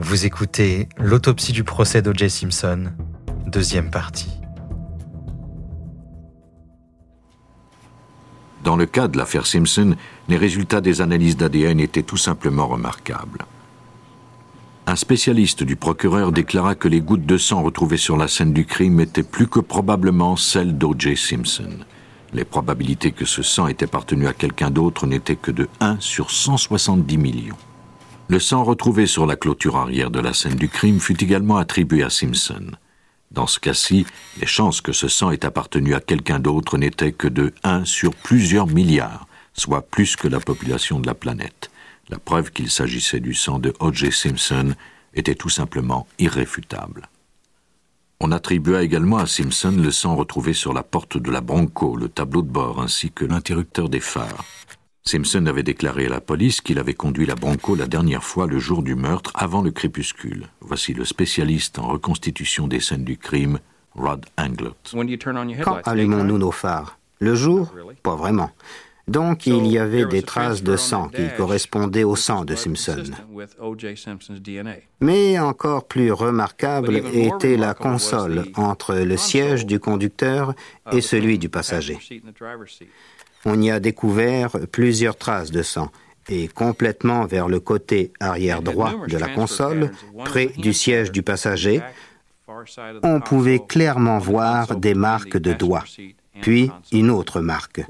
Vous écoutez l'autopsie du procès d'O.J. Simpson, deuxième partie. Dans le cas de l'affaire Simpson, les résultats des analyses d'ADN étaient tout simplement remarquables. Un spécialiste du procureur déclara que les gouttes de sang retrouvées sur la scène du crime étaient plus que probablement celles d'O.J. Simpson. Les probabilités que ce sang ait appartenu à quelqu'un d'autre n'étaient que de 1 sur 170 millions. Le sang retrouvé sur la clôture arrière de la scène du crime fut également attribué à Simpson. Dans ce cas-ci, les chances que ce sang ait appartenu à quelqu'un d'autre n'étaient que de 1 sur plusieurs milliards, soit plus que la population de la planète. La preuve qu'il s'agissait du sang de O.J. Simpson était tout simplement irréfutable. On attribua également à Simpson le sang retrouvé sur la porte de la Bronco, le tableau de bord ainsi que l'interrupteur des phares. Simpson avait déclaré à la police qu'il avait conduit la Bronco la dernière fois le jour du meurtre avant le crépuscule. Voici le spécialiste en reconstitution des scènes du crime, Rod Anglot. Quand allumons-nous nos phares? Le jour? Pas vraiment. Donc il y avait des traces de sang qui correspondaient au sang de Simpson. Mais encore plus remarquable était la console entre le siège du conducteur et celui du passager. On y a découvert plusieurs traces de sang et complètement vers le côté arrière droit de la console, près du siège du passager, on pouvait clairement voir des marques de doigts puis une autre marque.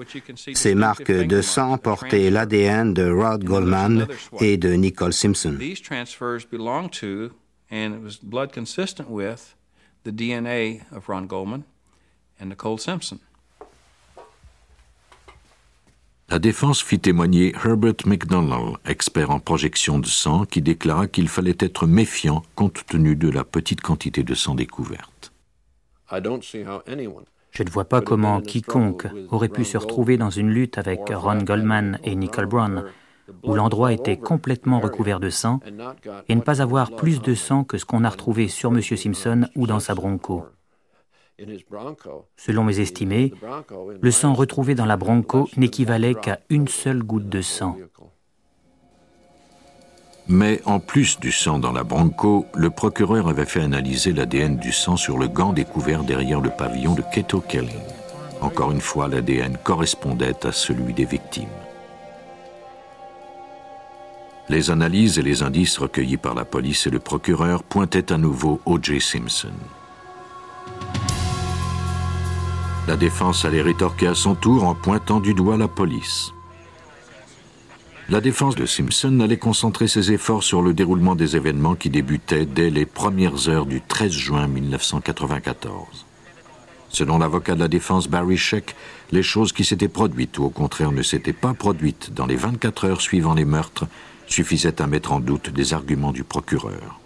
Ces marques de sang portaient l'ADN de Rod Goldman et de Nicole Simpson. La défense fit témoigner Herbert McDonald, expert en projection de sang, qui déclara qu'il fallait être méfiant compte tenu de la petite quantité de sang découverte. Je ne vois pas comment quiconque aurait pu se retrouver dans une lutte avec Ron Goldman et Nicole Brown, où l'endroit était complètement recouvert de sang, et ne pas avoir plus de sang que ce qu'on a retrouvé sur M. Simpson ou dans sa bronco. Selon mes estimés, le sang retrouvé dans la bronco n'équivalait qu'à une seule goutte de sang. Mais en plus du sang dans la Bronco, le procureur avait fait analyser l'ADN du sang sur le gant découvert derrière le pavillon de Keto Kelly. Encore une fois, l'ADN correspondait à celui des victimes. Les analyses et les indices recueillis par la police et le procureur pointaient à nouveau O.J. Simpson. La défense allait rétorquer à son tour en pointant du doigt la police la défense de Simpson allait concentrer ses efforts sur le déroulement des événements qui débutaient dès les premières heures du 13 juin 1994. Selon l'avocat de la défense Barry Sheck, les choses qui s'étaient produites ou au contraire ne s'étaient pas produites dans les 24 heures suivant les meurtres suffisaient à mettre en doute des arguments du procureur.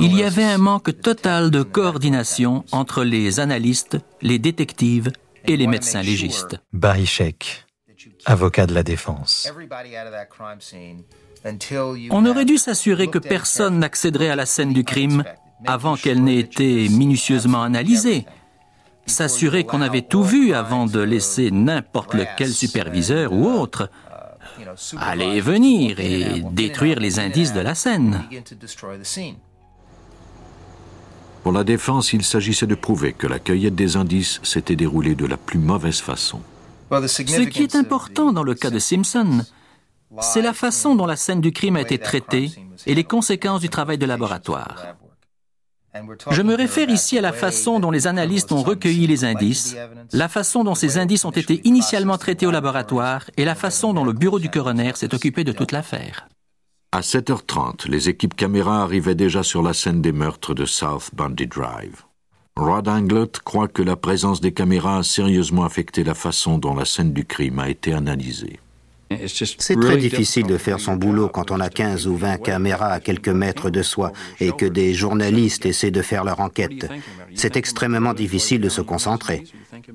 Il y avait un manque total de coordination entre les analystes, les détectives et les médecins légistes. Barishek, avocat de la défense. On aurait dû s'assurer que personne n'accéderait à la scène du crime avant qu'elle n'ait été minutieusement analysée. S'assurer qu'on avait tout vu avant de laisser n'importe lequel superviseur ou autre aller et venir et détruire les indices de la scène. Pour la défense, il s'agissait de prouver que la cueillette des indices s'était déroulée de la plus mauvaise façon. Ce qui est important dans le cas de Simpson, c'est la façon dont la scène du crime a été traitée et les conséquences du travail de laboratoire. Je me réfère ici à la façon dont les analystes ont recueilli les indices, la façon dont ces indices ont été initialement traités au laboratoire et la façon dont le bureau du coroner s'est occupé de toute l'affaire. À 7h30, les équipes caméras arrivaient déjà sur la scène des meurtres de South Bundy Drive. Rod Anglot croit que la présence des caméras a sérieusement affecté la façon dont la scène du crime a été analysée. C'est très difficile de faire son boulot quand on a 15 ou 20 caméras à quelques mètres de soi et que des journalistes essaient de faire leur enquête. C'est extrêmement difficile de se concentrer.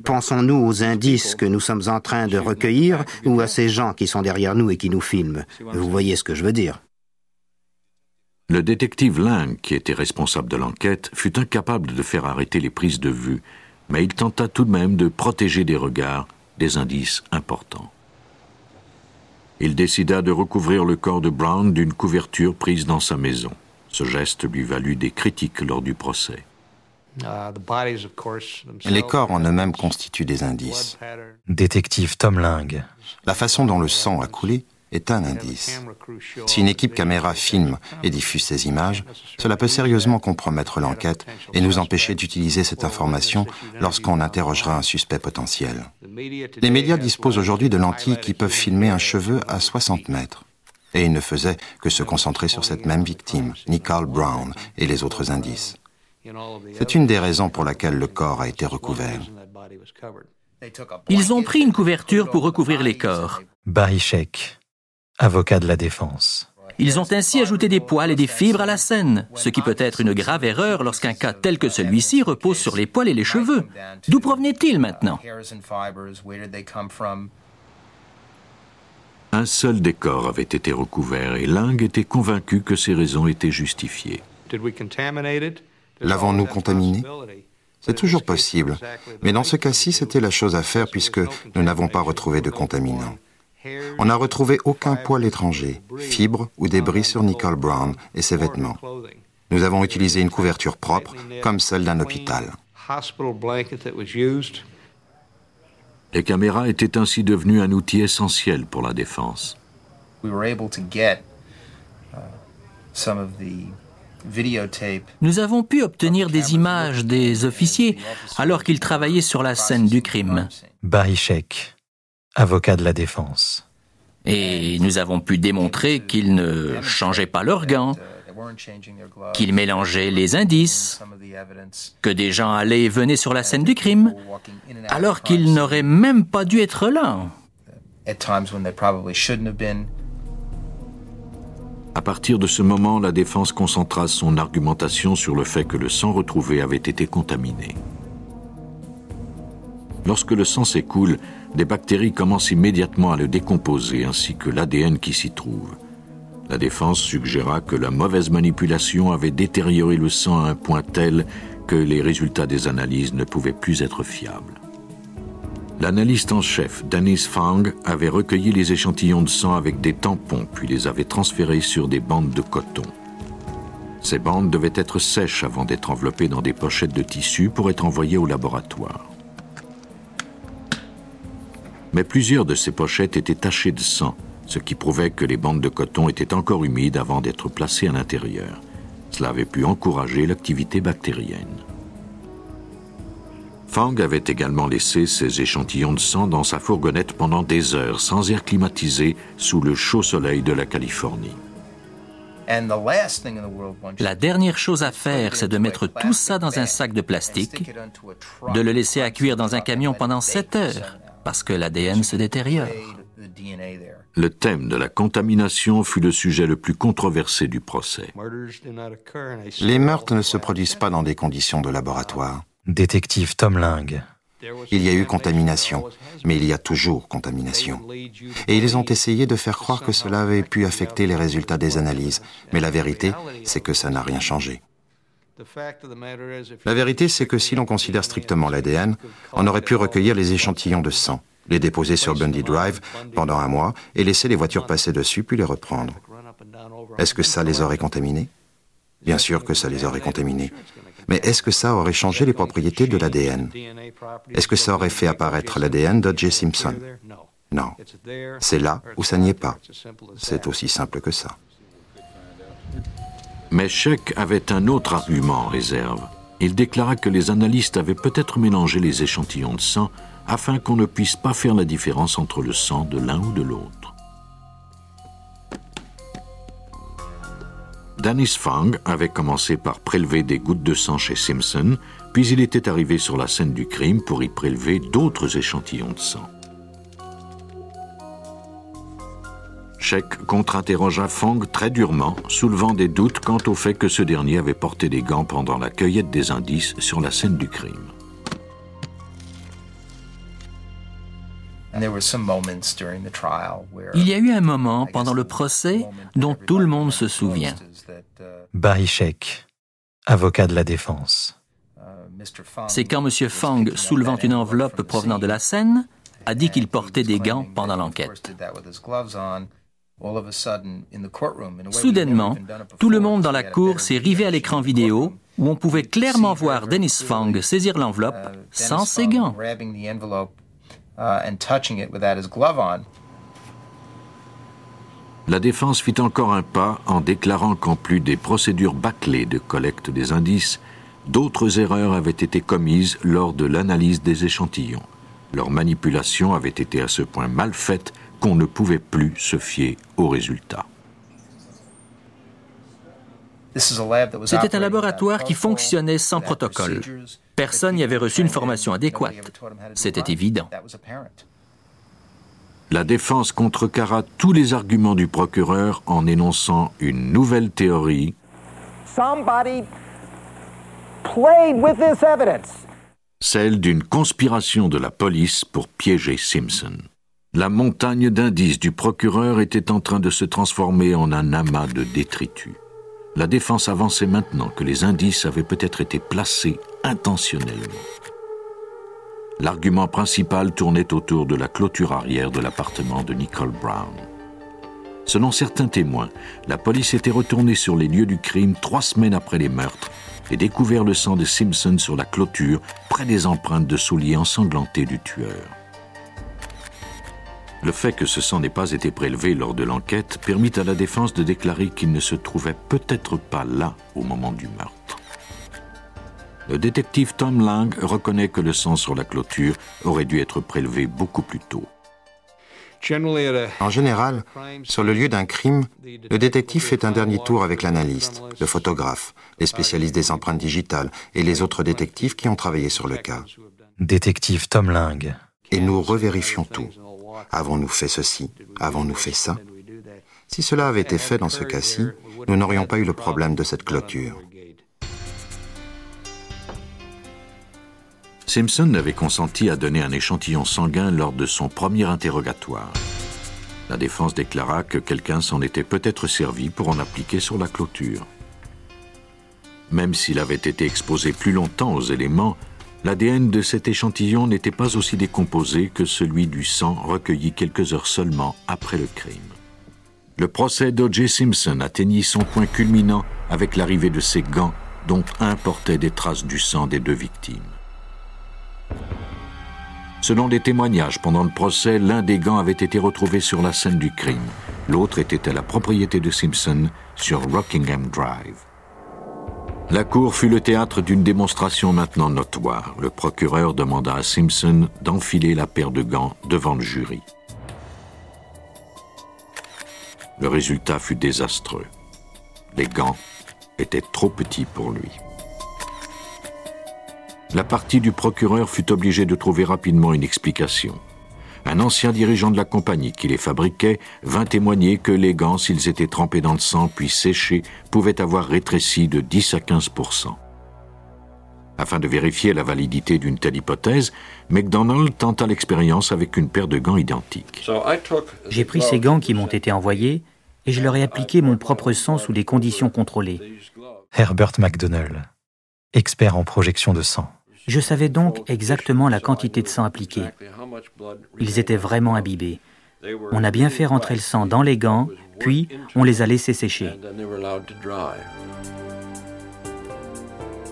Pensons-nous aux indices que nous sommes en train de recueillir ou à ces gens qui sont derrière nous et qui nous filment Vous voyez ce que je veux dire Le détective Lang, qui était responsable de l'enquête, fut incapable de faire arrêter les prises de vue, mais il tenta tout de même de protéger des regards des indices importants. Il décida de recouvrir le corps de Brown d'une couverture prise dans sa maison. Ce geste lui valut des critiques lors du procès. Les corps en eux-mêmes constituent des indices. Détective Tom Ling. La façon dont le sang a coulé est un indice. Si une équipe caméra filme et diffuse ces images, cela peut sérieusement compromettre l'enquête et nous empêcher d'utiliser cette information lorsqu'on interrogera un suspect potentiel? Les médias disposent aujourd'hui de lentilles qui peuvent filmer un cheveu à 60 mètres. Et ils ne faisaient que se concentrer sur cette même victime, Nicole Brown, et les autres indices. C'est une des raisons pour laquelle le corps a été recouvert. Ils ont pris une couverture pour recouvrir les corps. Barishek, avocat de la défense. Ils ont ainsi ajouté des poils et des fibres à la scène, ce qui peut être une grave erreur lorsqu'un cas tel que celui-ci repose sur les poils et les cheveux. D'où provenaient-ils maintenant? Un seul des corps avait été recouvert et Ling était convaincu que ces raisons étaient justifiées. L'avons-nous contaminé? C'est toujours possible, mais dans ce cas-ci, c'était la chose à faire puisque nous n'avons pas retrouvé de contaminants. On n'a retrouvé aucun poil étranger, fibre ou débris sur Nicole Brown et ses vêtements. Nous avons utilisé une couverture propre, comme celle d'un hôpital. Les caméras étaient ainsi devenues un outil essentiel pour la défense. Nous avons pu obtenir des images des officiers alors qu'ils travaillaient sur la scène du crime. Barishek, avocat de la défense. Et nous avons pu démontrer qu'ils ne changeaient pas leurs gants, qu'ils mélangeaient les indices, que des gens allaient et venaient sur la scène du crime, alors qu'ils n'auraient même pas dû être là. À partir de ce moment, la défense concentra son argumentation sur le fait que le sang retrouvé avait été contaminé. Lorsque le sang s'écoule, des bactéries commencent immédiatement à le décomposer ainsi que l'ADN qui s'y trouve. La défense suggéra que la mauvaise manipulation avait détérioré le sang à un point tel que les résultats des analyses ne pouvaient plus être fiables. L'analyste en chef, Dennis Fang, avait recueilli les échantillons de sang avec des tampons, puis les avait transférés sur des bandes de coton. Ces bandes devaient être sèches avant d'être enveloppées dans des pochettes de tissu pour être envoyées au laboratoire. Mais plusieurs de ces pochettes étaient tachées de sang, ce qui prouvait que les bandes de coton étaient encore humides avant d'être placées à l'intérieur. Cela avait pu encourager l'activité bactérienne. Fang avait également laissé ses échantillons de sang dans sa fourgonnette pendant des heures sans air climatisé sous le chaud soleil de la Californie. La dernière chose à faire, c'est de mettre tout ça dans un sac de plastique, de le laisser à cuire dans un camion pendant 7 heures, parce que l'ADN se détériore. Le thème de la contamination fut le sujet le plus controversé du procès. Les meurtres ne se produisent pas dans des conditions de laboratoire. Détective Tom Ling. Il y a eu contamination, mais il y a toujours contamination. Et ils ont essayé de faire croire que cela avait pu affecter les résultats des analyses, mais la vérité, c'est que ça n'a rien changé. La vérité, c'est que si l'on considère strictement l'ADN, on aurait pu recueillir les échantillons de sang, les déposer sur Bundy Drive pendant un mois et laisser les voitures passer dessus puis les reprendre. Est-ce que ça les aurait contaminés? Bien sûr que ça les aurait contaminés. Mais est-ce que ça aurait changé les propriétés de l'ADN Est-ce que ça aurait fait apparaître l'ADN d'O.J. Simpson? Non. C'est là où ça n'y est pas. C'est aussi simple que ça. Mais Sheck avait un autre argument en réserve. Il déclara que les analystes avaient peut-être mélangé les échantillons de sang afin qu'on ne puisse pas faire la différence entre le sang de l'un ou de l'autre. Dennis Fang avait commencé par prélever des gouttes de sang chez Simpson, puis il était arrivé sur la scène du crime pour y prélever d'autres échantillons de sang. Sheck contre-interrogea Fang très durement, soulevant des doutes quant au fait que ce dernier avait porté des gants pendant la cueillette des indices sur la scène du crime. Il y a eu un moment pendant le procès dont tout le monde se souvient. Barishek, avocat de la défense. C'est quand M. Fang, soulevant une enveloppe provenant de la scène, a dit qu'il portait des gants pendant l'enquête. Soudainement, tout le monde dans la cour s'est rivé à l'écran vidéo où on pouvait clairement voir Dennis Fong saisir l'enveloppe sans ses gants. La défense fit encore un pas en déclarant qu'en plus des procédures bâclées de collecte des indices, d'autres erreurs avaient été commises lors de l'analyse des échantillons. Leur manipulation avait été à ce point mal faite qu'on ne pouvait plus se fier aux résultats. C'était un laboratoire qui fonctionnait sans protocole. Personne n'y avait reçu une formation adéquate. C'était évident. La défense contrecarra tous les arguments du procureur en énonçant une nouvelle théorie. Celle d'une conspiration de la police pour piéger Simpson. La montagne d'indices du procureur était en train de se transformer en un amas de détritus. La défense avançait maintenant que les indices avaient peut-être été placés intentionnellement. L'argument principal tournait autour de la clôture arrière de l'appartement de Nicole Brown. Selon certains témoins, la police était retournée sur les lieux du crime trois semaines après les meurtres et découvert le sang de Simpson sur la clôture près des empreintes de souliers ensanglantés du tueur. Le fait que ce sang n'ait pas été prélevé lors de l'enquête permit à la défense de déclarer qu'il ne se trouvait peut-être pas là au moment du meurtre. Le détective Tom Lang reconnaît que le sang sur la clôture aurait dû être prélevé beaucoup plus tôt. En général, sur le lieu d'un crime, le détective fait un dernier tour avec l'analyste, le photographe, les spécialistes des empreintes digitales et les autres détectives qui ont travaillé sur le cas. Détective Tom Lang. Et nous revérifions tout. Avons-nous fait ceci? Avons-nous fait ça? Si cela avait été fait dans ce cas-ci, nous n'aurions pas eu le problème de cette clôture. Simpson avait consenti à donner un échantillon sanguin lors de son premier interrogatoire. La défense déclara que quelqu'un s'en était peut-être servi pour en appliquer sur la clôture. Même s'il avait été exposé plus longtemps aux éléments, L'ADN de cet échantillon n'était pas aussi décomposé que celui du sang recueilli quelques heures seulement après le crime. Le procès d'O.J. Simpson atteignit son point culminant avec l'arrivée de ces gants dont un portait des traces du sang des deux victimes. Selon des témoignages pendant le procès, l'un des gants avait été retrouvé sur la scène du crime. L'autre était à la propriété de Simpson sur Rockingham Drive. La cour fut le théâtre d'une démonstration maintenant notoire. Le procureur demanda à Simpson d'enfiler la paire de gants devant le jury. Le résultat fut désastreux. Les gants étaient trop petits pour lui. La partie du procureur fut obligée de trouver rapidement une explication un ancien dirigeant de la compagnie qui les fabriquait vint témoigner que les gants, s'ils étaient trempés dans le sang puis séchés, pouvaient avoir rétréci de 10 à 15% Afin de vérifier la validité d'une telle hypothèse, McDonald tenta l'expérience avec une paire de gants identiques. J'ai pris ces gants qui m'ont été envoyés et je leur ai appliqué mon propre sang sous des conditions contrôlées. Herbert McDonald, expert en projection de sang. Je savais donc exactement la quantité de sang appliqué. Ils étaient vraiment imbibés. On a bien fait rentrer le sang dans les gants, puis on les a laissés sécher.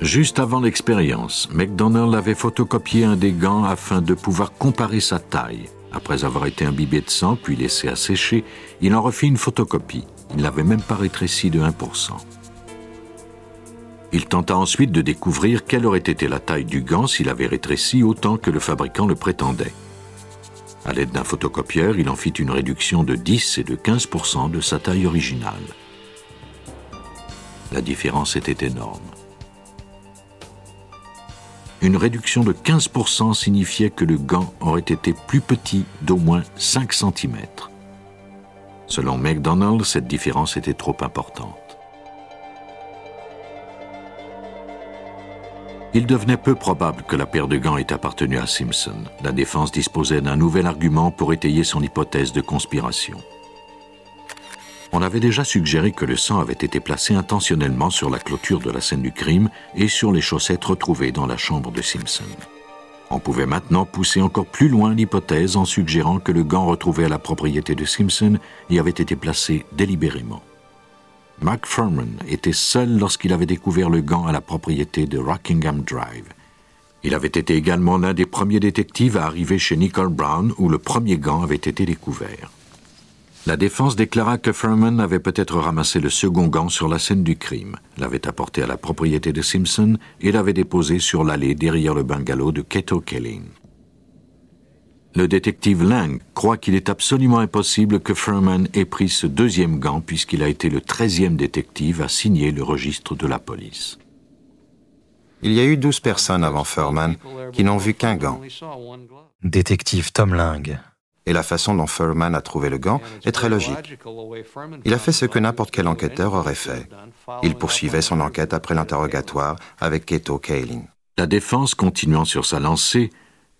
Juste avant l'expérience, McDonald avait photocopié un des gants afin de pouvoir comparer sa taille. Après avoir été imbibé de sang puis laissé à sécher, il en refit une photocopie. Il n'avait même pas rétréci de 1%. Il tenta ensuite de découvrir quelle aurait été la taille du gant s'il avait rétréci autant que le fabricant le prétendait. À l'aide d'un photocopieur, il en fit une réduction de 10 et de 15% de sa taille originale. La différence était énorme. Une réduction de 15% signifiait que le gant aurait été plus petit d'au moins 5 cm. Selon McDonald, cette différence était trop importante. Il devenait peu probable que la paire de gants ait appartenu à Simpson. La défense disposait d'un nouvel argument pour étayer son hypothèse de conspiration. On avait déjà suggéré que le sang avait été placé intentionnellement sur la clôture de la scène du crime et sur les chaussettes retrouvées dans la chambre de Simpson. On pouvait maintenant pousser encore plus loin l'hypothèse en suggérant que le gant retrouvé à la propriété de Simpson y avait été placé délibérément. Mark Furman était seul lorsqu'il avait découvert le gant à la propriété de Rockingham Drive. Il avait été également l'un des premiers détectives à arriver chez Nicole Brown où le premier gant avait été découvert. La défense déclara que Furman avait peut-être ramassé le second gant sur la scène du crime, l'avait apporté à la propriété de Simpson et l'avait déposé sur l'allée derrière le bungalow de Keto Kelling. Le détective Lang croit qu'il est absolument impossible que Furman ait pris ce deuxième gant puisqu'il a été le treizième détective à signer le registre de la police. Il y a eu douze personnes avant Furman qui n'ont vu qu'un gant. Détective Tom Lang. Et la façon dont Furman a trouvé le gant est très logique. Il a fait ce que n'importe quel enquêteur aurait fait. Il poursuivait son enquête après l'interrogatoire avec Keto Kaling. La défense, continuant sur sa lancée,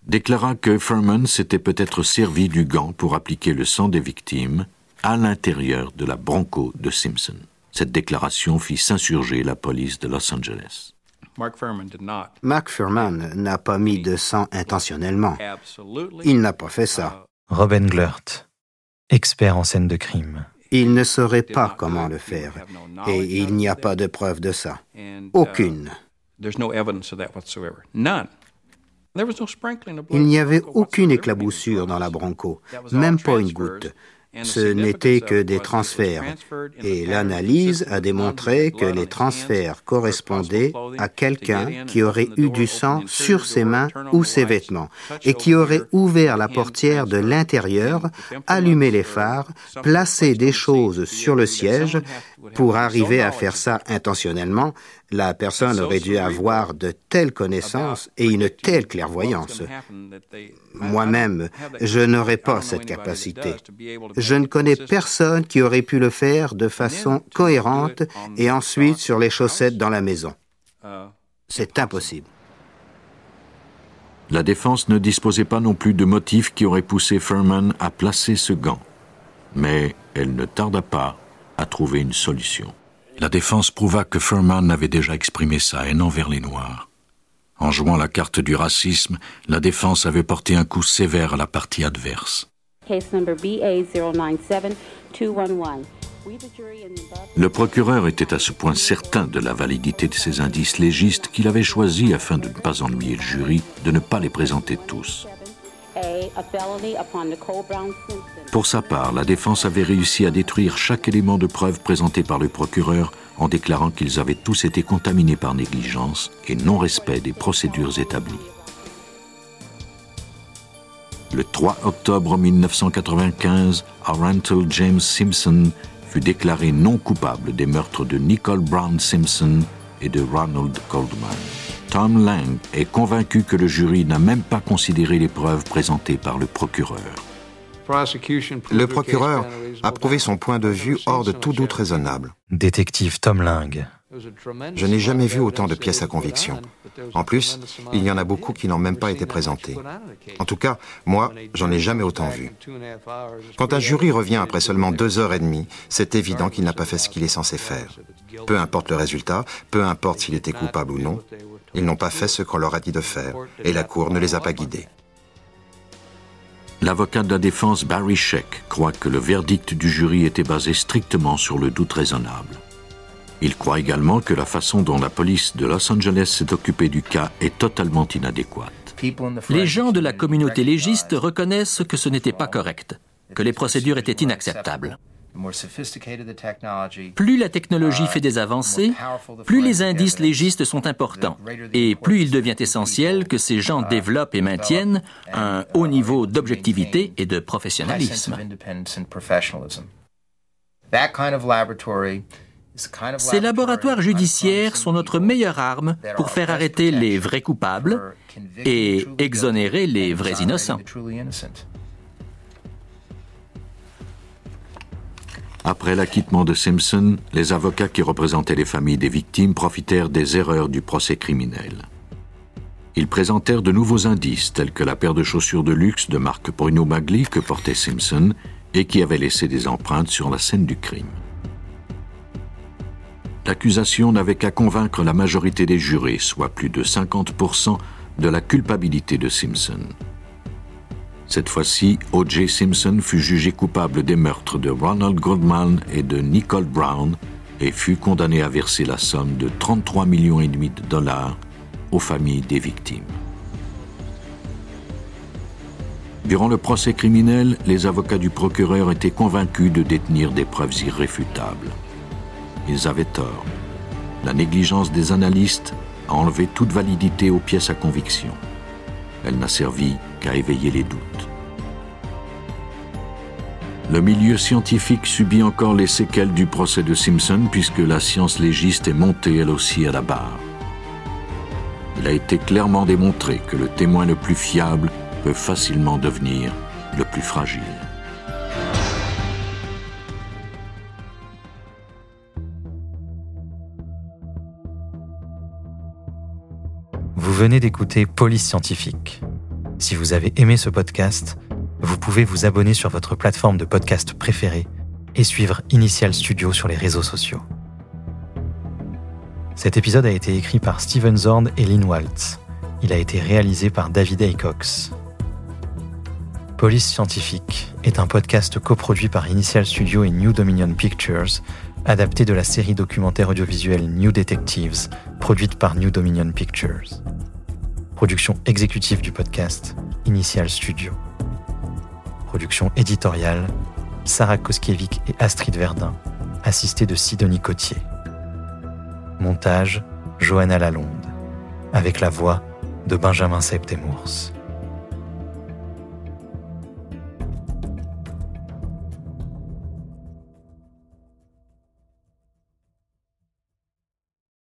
déclara que Furman s'était peut-être servi du gant pour appliquer le sang des victimes à l'intérieur de la Bronco de Simpson. Cette déclaration fit s'insurger la police de Los Angeles. Mark Furman n'a pas mis de sang intentionnellement. Il n'a pas fait ça. Robin Glert, expert en scène de crime. Il ne saurait pas comment le faire, et il n'y a pas de preuve de ça. Aucune. Il n'y avait aucune éclaboussure dans la Bronco, même pas une goutte. Ce n'était que des transferts, et l'analyse a démontré que les transferts correspondaient à quelqu'un qui aurait eu du sang sur ses mains ou ses vêtements, et qui aurait ouvert la portière de l'intérieur, allumé les phares, placé des choses sur le siège. Pour arriver à faire ça intentionnellement, la personne aurait dû avoir de telles connaissances et une telle clairvoyance. Moi-même, je n'aurais pas cette capacité. Je ne connais personne qui aurait pu le faire de façon cohérente et ensuite sur les chaussettes dans la maison. C'est impossible. La défense ne disposait pas non plus de motifs qui auraient poussé Furman à placer ce gant. Mais elle ne tarda pas à trouver une solution. La défense prouva que Furman avait déjà exprimé sa haine envers les Noirs. En jouant la carte du racisme, la défense avait porté un coup sévère à la partie adverse. Le procureur était à ce point certain de la validité de ces indices légistes qu'il avait choisi, afin de ne pas ennuyer le jury, de ne pas les présenter tous. Pour sa part, la défense avait réussi à détruire chaque élément de preuve présenté par le procureur en déclarant qu'ils avaient tous été contaminés par négligence et non-respect des procédures établies. Le 3 octobre 1995, Arantel James Simpson fut déclaré non coupable des meurtres de Nicole Brown Simpson et de Ronald Goldman. Tom Lang est convaincu que le jury n'a même pas considéré les preuves présentées par le procureur. Le procureur a prouvé son point de vue hors de tout doute raisonnable. Détective Tom Lang. Je n'ai jamais vu autant de pièces à conviction. En plus, il y en a beaucoup qui n'ont même pas été présentées. En tout cas, moi, j'en ai jamais autant vu. Quand un jury revient après seulement deux heures et demie, c'est évident qu'il n'a pas fait ce qu'il est censé faire. Peu importe le résultat, peu importe s'il était coupable ou non, ils n'ont pas fait ce qu'on leur a dit de faire, et la Cour ne les a pas guidés. L'avocat de la défense Barry Sheck croit que le verdict du jury était basé strictement sur le doute raisonnable. Il croit également que la façon dont la police de Los Angeles s'est occupée du cas est totalement inadéquate. Les gens de la communauté légiste reconnaissent que ce n'était pas correct, que les procédures étaient inacceptables. Plus la technologie fait des avancées, plus les indices légistes sont importants et plus il devient essentiel que ces gens développent et maintiennent un haut niveau d'objectivité et de professionnalisme. Ces laboratoires judiciaires sont notre meilleure arme pour faire arrêter les vrais coupables et exonérer les vrais innocents. Après l'acquittement de Simpson, les avocats qui représentaient les familles des victimes profitèrent des erreurs du procès criminel. Ils présentèrent de nouveaux indices tels que la paire de chaussures de luxe de marque Bruno Magli que portait Simpson et qui avait laissé des empreintes sur la scène du crime. L'accusation n'avait qu'à convaincre la majorité des jurés, soit plus de 50%, de la culpabilité de Simpson. Cette fois-ci, O.J. Simpson fut jugé coupable des meurtres de Ronald Goldman et de Nicole Brown et fut condamné à verser la somme de 33 millions de dollars aux familles des victimes. Durant le procès criminel, les avocats du procureur étaient convaincus de détenir des preuves irréfutables. Ils avaient tort. La négligence des analystes a enlevé toute validité aux pièces à conviction. Elle n'a servi qu'à éveiller les doutes. Le milieu scientifique subit encore les séquelles du procès de Simpson puisque la science légiste est montée elle aussi à la barre. Il a été clairement démontré que le témoin le plus fiable peut facilement devenir le plus fragile. Venez d'écouter Police Scientifique. Si vous avez aimé ce podcast, vous pouvez vous abonner sur votre plateforme de podcast préférée et suivre Initial Studio sur les réseaux sociaux. Cet épisode a été écrit par Steven Zorn et Lynn Waltz. Il a été réalisé par David Aycox. Police Scientifique est un podcast coproduit par Initial Studio et New Dominion Pictures, adapté de la série documentaire audiovisuelle New Detectives, produite par New Dominion Pictures. Production exécutive du podcast, Initial Studio. Production éditoriale, Sarah Koskiewicz et Astrid Verdun, assistée de Sidonie Cotier. Montage, Johanna Lalonde, avec la voix de Benjamin Septemours.